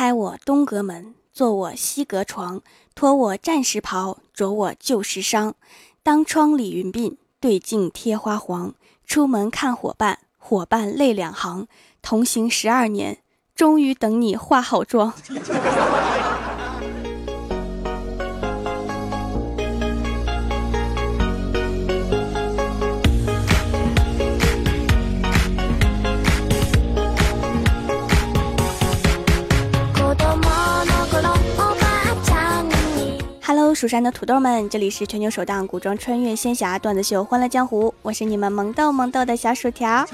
开我东阁门，坐我西阁床，脱我战时袍，着我旧时裳。当窗理云鬓，对镜贴花黄。出门看伙伴，伙伴泪两行。同行十二年，终于等你化好妆。Hello，蜀山的土豆们，这里是全球首档古装穿越仙侠段子秀《欢乐江湖》，我是你们萌豆萌豆的小薯条。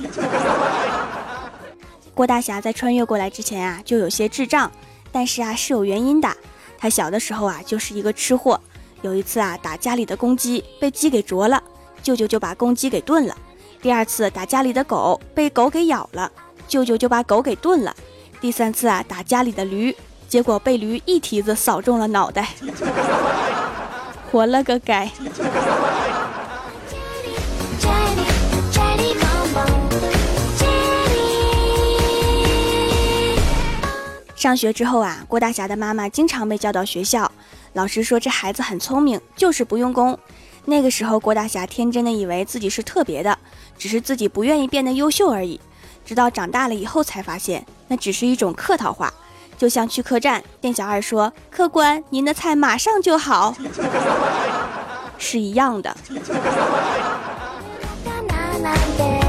郭大侠在穿越过来之前啊，就有些智障，但是啊是有原因的。他小的时候啊就是一个吃货，有一次啊打家里的公鸡，被鸡给啄了，舅舅就把公鸡给炖了。第二次打家里的狗，被狗给咬了，舅舅就把狗给炖了。第三次啊打家里的驴。结果被驴一蹄子扫中了脑袋，活了个该！上学之后啊，郭大侠的妈妈经常被叫到学校，老师说这孩子很聪明，就是不用功。那个时候，郭大侠天真的以为自己是特别的，只是自己不愿意变得优秀而已。直到长大了以后，才发现那只是一种客套话。就像去客栈，店小二说：“客官，您的菜马上就好。” 是一样的。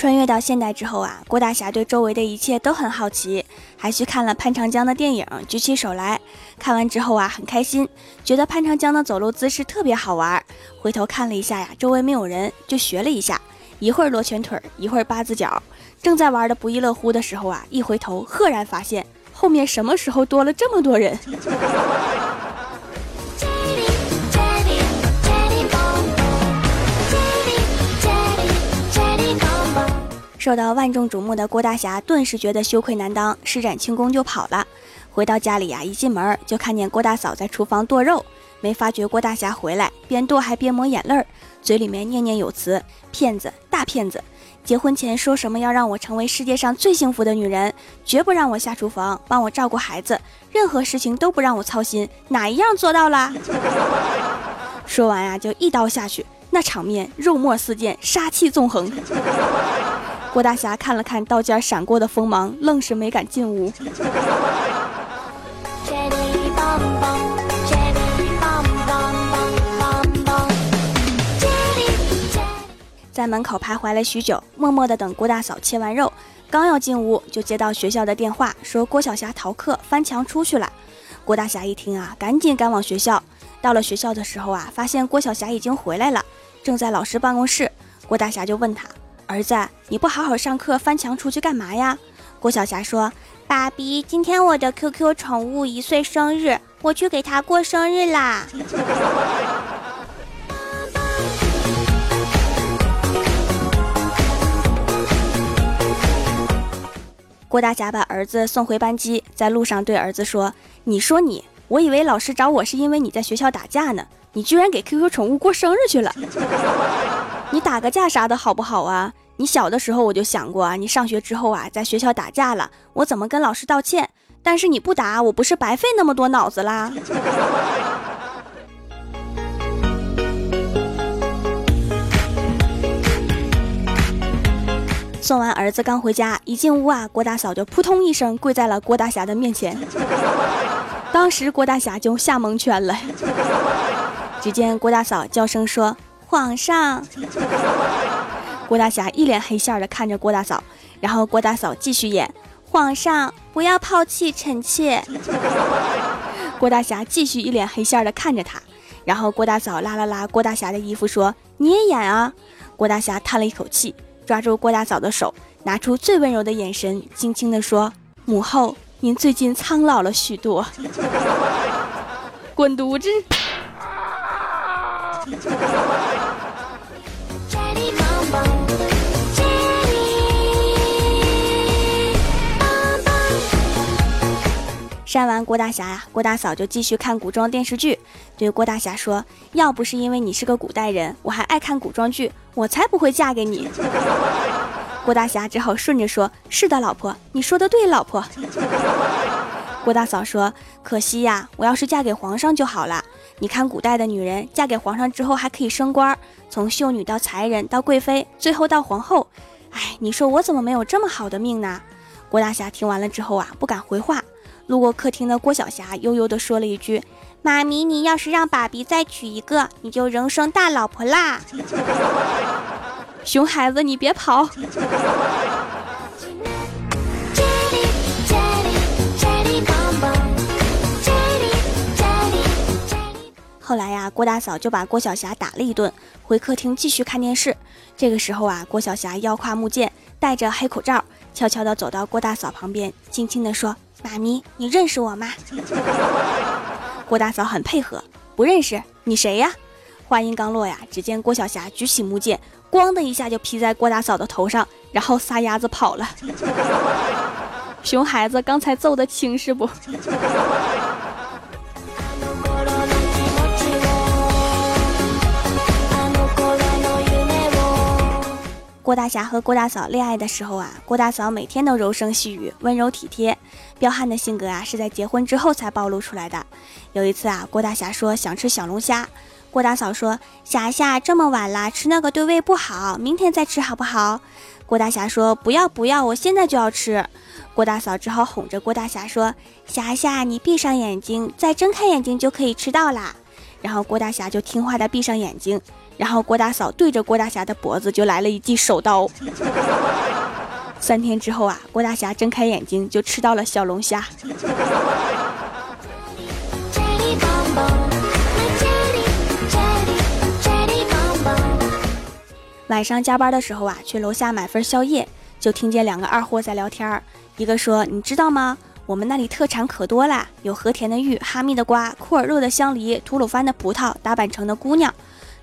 穿越到现代之后啊，郭大侠对周围的一切都很好奇，还去看了潘长江的电影，举起手来看完之后啊，很开心，觉得潘长江的走路姿势特别好玩。回头看了一下呀，周围没有人，就学了一下，一会儿罗拳腿，一会儿八字脚。正在玩的不亦乐乎的时候啊，一回头，赫然发现后面什么时候多了这么多人。受到万众瞩目的郭大侠顿时觉得羞愧难当，施展轻功就跑了。回到家里呀，一进门就看见郭大嫂在厨房剁肉，没发觉郭大侠回来，边剁还边抹眼泪儿，嘴里面念念有词：“骗子，大骗子！结婚前说什么要让我成为世界上最幸福的女人，绝不让我下厨房帮我照顾孩子，任何事情都不让我操心，哪一样做到了？” 说完呀，就一刀下去，那场面肉沫四溅，杀气纵横。郭大侠看了看刀尖闪过的锋芒，愣是没敢进屋。在门口徘徊了许久，默默的等郭大嫂切完肉，刚要进屋，就接到学校的电话，说郭晓霞逃课翻墙出去了。郭大侠一听啊，赶紧赶往学校。到了学校的时候啊，发现郭晓霞已经回来了，正在老师办公室。郭大侠就问他。儿子，你不好好上课，翻墙出去干嘛呀？郭晓霞说：“爸比，今天我的 QQ 宠物一岁生日，我去给他过生日啦。”郭大侠把儿子送回班级，在路上对儿子说：“你说你，我以为老师找我是因为你在学校打架呢，你居然给 QQ 宠物过生日去了。”你打个架啥的好不好啊？你小的时候我就想过啊，你上学之后啊，在学校打架了，我怎么跟老师道歉？但是你不打，我不是白费那么多脑子啦？送完儿子刚回家，一进屋啊，郭大嫂就扑通一声跪在了郭大侠的面前，当时郭大侠就吓蒙圈了。只见郭大嫂叫声说。皇上，郭大侠一脸黑线的看着郭大嫂，然后郭大嫂继续演：皇上不要抛弃臣妾。郭大侠继续一脸黑线的看着他，然后郭大嫂拉了拉郭大侠的衣服说：“你也演啊。”郭大侠叹了一口气，抓住郭大嫂的手，拿出最温柔的眼神，轻轻的说：“母后，您最近苍老了许多。” 滚犊子！扇完郭大侠呀，郭大嫂就继续看古装电视剧，对郭大侠说：“要不是因为你是个古代人，我还爱看古装剧，我才不会嫁给你。”郭大侠只好顺着说：“是的，老婆，你说的对，老婆。”郭大嫂说：“可惜呀，我要是嫁给皇上就好了。你看古代的女人嫁给皇上之后还可以升官，从秀女到才人到贵妃，最后到皇后。哎，你说我怎么没有这么好的命呢？”郭大侠听完了之后啊，不敢回话。路过客厅的郭晓霞悠悠地说了一句：“妈咪，你要是让爸比再娶一个，你就人生大老婆啦！” 熊孩子，你别跑。后来呀，郭大嫂就把郭晓霞打了一顿，回客厅继续看电视。这个时候啊，郭晓霞腰挎木剑，戴着黑口罩，悄悄地走到郭大嫂旁边，轻轻地说。妈咪，你认识我吗？郭大嫂很配合，不认识你谁呀？话音刚落呀，只见郭晓霞举起木剑，咣的一下就劈在郭大嫂的头上，然后撒丫子跑了。熊孩子，刚才揍的轻是不？郭大侠和郭大嫂恋爱的时候啊，郭大嫂每天都柔声细语、温柔体贴。彪悍的性格啊，是在结婚之后才暴露出来的。有一次啊，郭大侠说想吃小龙虾，郭大嫂说：“霞霞，这么晚了，吃那个对胃不好，明天再吃好不好？”郭大侠说：“不要不要，我现在就要吃。”郭大嫂只好哄着郭大侠说：“霞霞，你闭上眼睛，再睁开眼睛就可以吃到啦。”然后郭大侠就听话的闭上眼睛。然后郭大嫂对着郭大侠的脖子就来了一记手刀。三天之后啊，郭大侠睁开眼睛就吃到了小龙虾。晚上加班的时候啊，去楼下买份宵夜，就听见两个二货在聊天儿。一个说：“你知道吗？我们那里特产可多啦，有和田的玉、哈密的瓜、库尔勒的香梨、吐鲁番的葡萄、达坂城的姑娘。”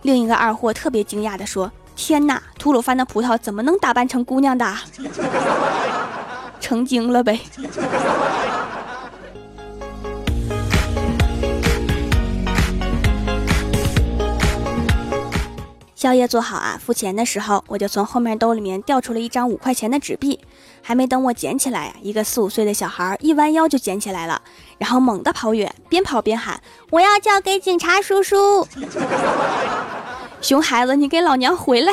另一个二货特别惊讶地说：“天哪，吐鲁番的葡萄怎么能打扮成姑娘的？成精了呗！”宵夜做好啊，付钱的时候，我就从后面兜里面掉出了一张五块钱的纸币。还没等我捡起来呀，一个四五岁的小孩一弯腰就捡起来了，然后猛地跑远，边跑边喊：“我要交给警察叔叔！” 熊孩子，你给老娘回来！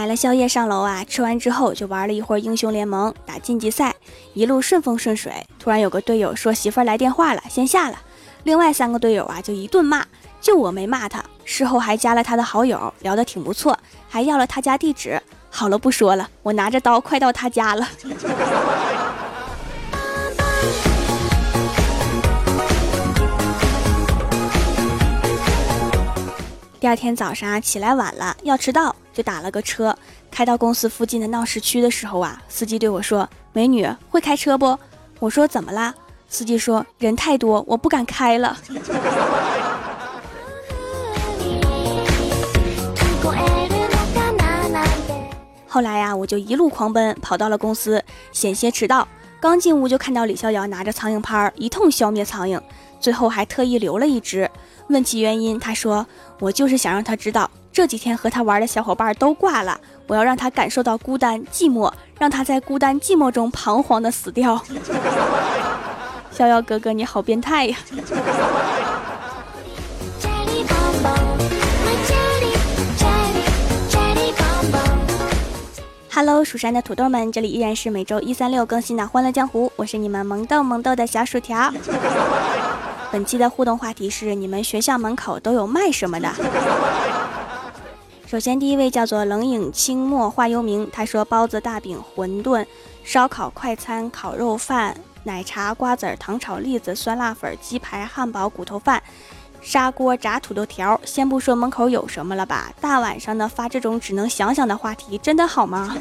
买了宵夜上楼啊，吃完之后就玩了一会儿英雄联盟，打晋级赛，一路顺风顺水。突然有个队友说媳妇儿来电话了，先下了。另外三个队友啊就一顿骂，就我没骂他。事后还加了他的好友，聊得挺不错，还要了他家地址。好了，不说了，我拿着刀快到他家了。第二天早上起来晚了，要迟到，就打了个车，开到公司附近的闹市区的时候啊，司机对我说：“美女，会开车不？”我说：“怎么啦？”司机说：“人太多，我不敢开了。”后来呀，我就一路狂奔，跑到了公司，险些迟到。刚进屋就看到李逍遥拿着苍蝇拍一通消灭苍蝇，最后还特意留了一只。问其原因，他说：“我就是想让他知道，这几天和他玩的小伙伴都挂了，我要让他感受到孤单寂寞，让他在孤单寂寞中彷徨的死掉。”逍遥哥哥，你好变态呀！Hello，蜀山的土豆们，这里依然是每周一、三、六更新的《欢乐江湖》，我是你们萌豆萌豆的小薯条。本期的互动话题是：你们学校门口都有卖什么的？首先，第一位叫做冷饮清墨化幽冥，他说：包子、大饼、馄饨、烧烤、快餐、烤肉饭、奶茶、瓜子儿、糖炒栗子、酸辣粉、鸡排、汉堡、骨头饭、砂锅炸土豆条。先不说门口有什么了吧，大晚上的发这种只能想想的话题，真的好吗？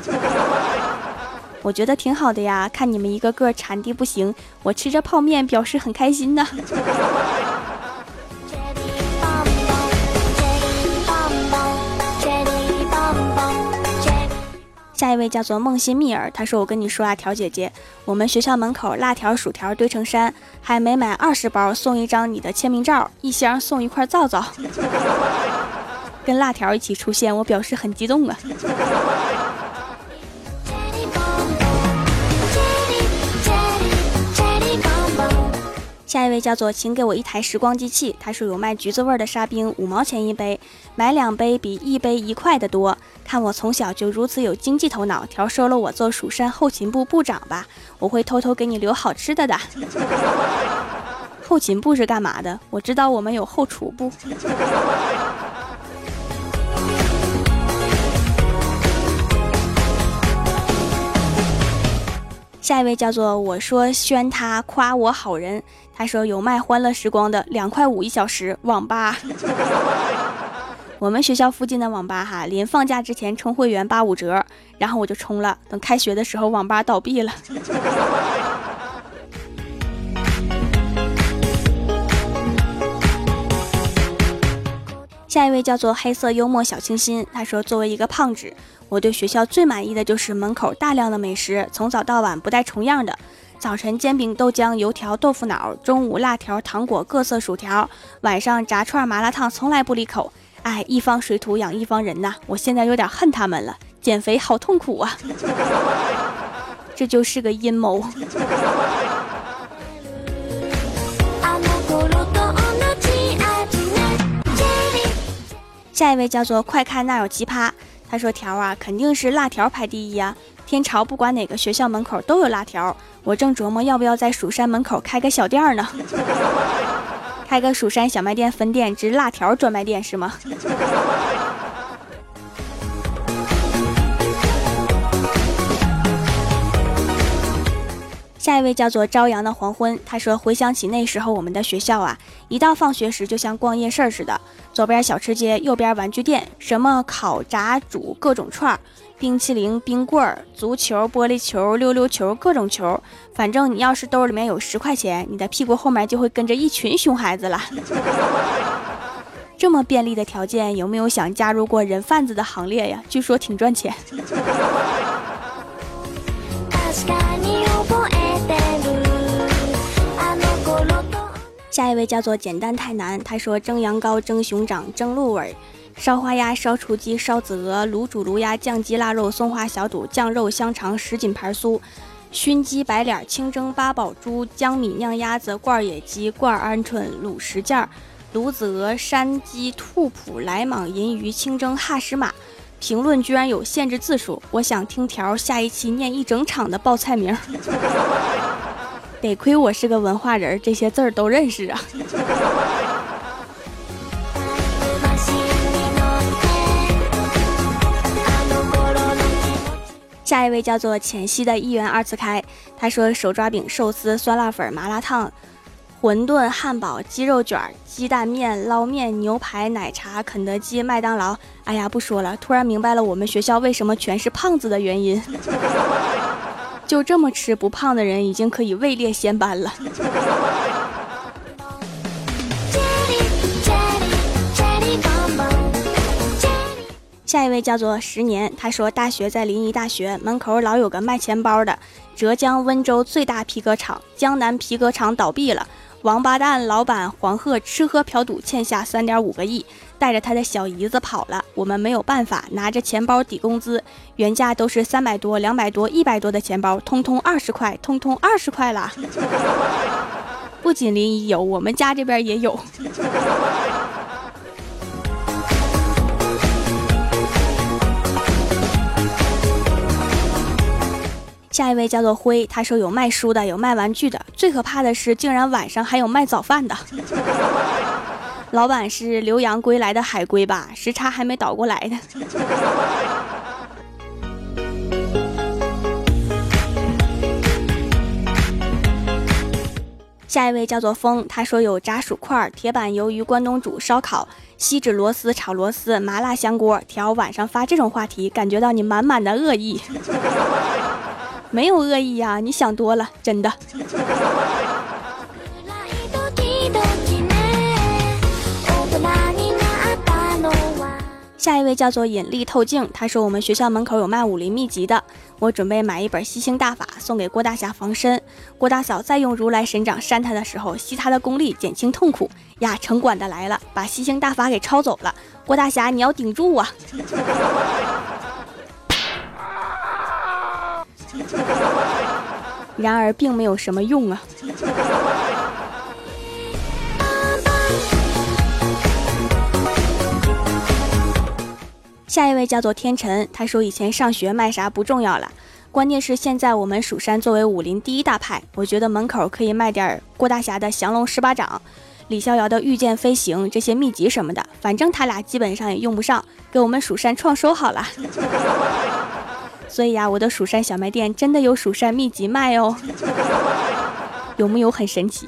我觉得挺好的呀，看你们一个个馋的不行，我吃着泡面表示很开心呢。下一位叫做梦欣蜜儿，他说：“我跟你说啊，条姐姐，我们学校门口辣条、薯条堆成山，还每买二十包送一张你的签名照，一箱送一块皂皂。跟辣条一起出现，我表示很激动啊。”下一位叫做，请给我一台时光机器。他说有卖橘子味的沙冰，五毛钱一杯，买两杯比一杯一块的多。看我从小就如此有经济头脑，调收了我做蜀山后勤部部长吧，我会偷偷给你留好吃的的。后勤部是干嘛的？我知道我们有后厨部。下一位叫做我说宣他夸我好人，他说有卖欢乐时光的，两块五一小时，网吧。我们学校附近的网吧哈，临放假之前充会员八五折，然后我就充了，等开学的时候网吧倒闭了。下一位叫做黑色幽默小清新，他说作为一个胖子。我对学校最满意的就是门口大量的美食，从早到晚不带重样的。早晨煎饼、豆浆、油条、豆腐脑；中午辣条、糖果、各色薯条；晚上炸串、麻辣烫，从来不离口。哎，一方水土养一方人呐，我现在有点恨他们了。减肥好痛苦啊，这就是个阴谋。下一位叫做快看那有奇葩。他说：“条啊，肯定是辣条排第一呀！天朝不管哪个学校门口都有辣条。我正琢磨要不要在蜀山门口开个小店呢，开个蜀山小卖店分店之辣条专卖店是吗？” 下一位叫做朝阳的黄昏，他说：“回想起那时候我们的学校啊，一到放学时就像逛夜市似的，左边小吃街，右边玩具店，什么烤、炸、煮各种串儿，冰淇淋、冰棍儿、足球、玻璃球、溜溜球，各种球。反正你要是兜里面有十块钱，你的屁股后面就会跟着一群熊孩子了。这么便利的条件，有没有想加入过人贩子的行列呀？据说挺赚钱。”下一位叫做简单太难，他说蒸羊羔、蒸熊掌、蒸鹿尾、烧花鸭、烧雏鸡、烧子鹅、卤煮卤鸭、酱鸡腊肉、松花小肚、酱肉香肠、什锦盘酥、熏鸡白脸、清蒸八宝猪、江米酿鸭子、罐野鸡、罐鹌鹑、卤什件、卤子鹅、山鸡、兔脯、来蟒、银鱼、清蒸哈什马。评论居然有限制字数，我想听条下一期念一整场的报菜名。得亏我是个文化人，这些字儿都认识啊。下一位叫做浅汐的一元二次开，他说手抓饼、寿司、酸辣粉、麻辣烫、馄饨、汉堡、鸡肉卷、鸡蛋面、捞面、牛排、奶茶、肯德基、麦当劳。哎呀，不说了，突然明白了我们学校为什么全是胖子的原因。就这么吃不胖的人已经可以位列仙班了。下一位叫做十年，他说大学在临沂大学门口老有个卖钱包的，浙江温州最大皮革厂江南皮革厂倒闭了。王八蛋老板黄鹤吃喝嫖赌欠下三点五个亿，带着他的小姨子跑了。我们没有办法，拿着钱包抵工资，原价都是三百多、两百多、一百多的钱包，通通二十块，通通二十块了。不仅临沂有，我们家这边也有。下一位叫做辉，他说有卖书的，有卖玩具的，最可怕的是竟然晚上还有卖早饭的。老板是留洋归来的海归吧？时差还没倒过来的。下一位叫做风，他说有炸薯块、铁板鱿鱼、关东煮、烧烤、锡纸螺丝、炒螺丝、麻辣香锅。条晚上发这种话题，感觉到你满满的恶意。没有恶意呀，你想多了，真的。下一位叫做引力透镜，他说我们学校门口有卖武林秘籍的，我准备买一本吸星大法送给郭大侠防身。郭大嫂再用如来神掌扇他的时候，吸他的功力减轻痛苦呀。城管的来了，把吸星大法给抄走了。郭大侠你要顶住啊！然而并没有什么用啊。下一位叫做天辰，他说以前上学卖啥不重要了，关键是现在我们蜀山作为武林第一大派，我觉得门口可以卖点郭大侠的降龙十八掌、李逍遥的御剑飞行这些秘籍什么的，反正他俩基本上也用不上，给我们蜀山创收好了。所以呀，我的蜀山小卖店真的有蜀山秘籍卖哦，有木有很神奇？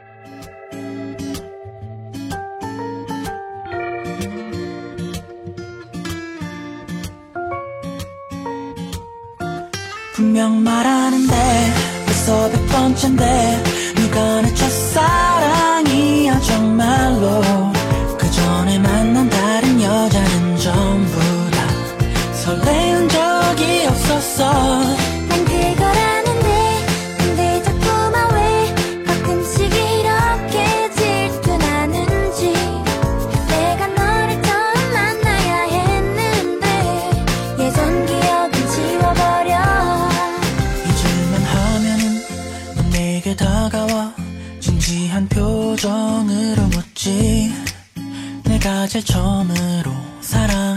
분명 말하는데 벌써 백 번째인데 누가 내 첫사랑이야 정말로. 그 전에 만난 다른 여자는 전부 다 설레는 적이 없었어 다가와 진지한 표정으로 묻지. 내가 제일 처음으로 사랑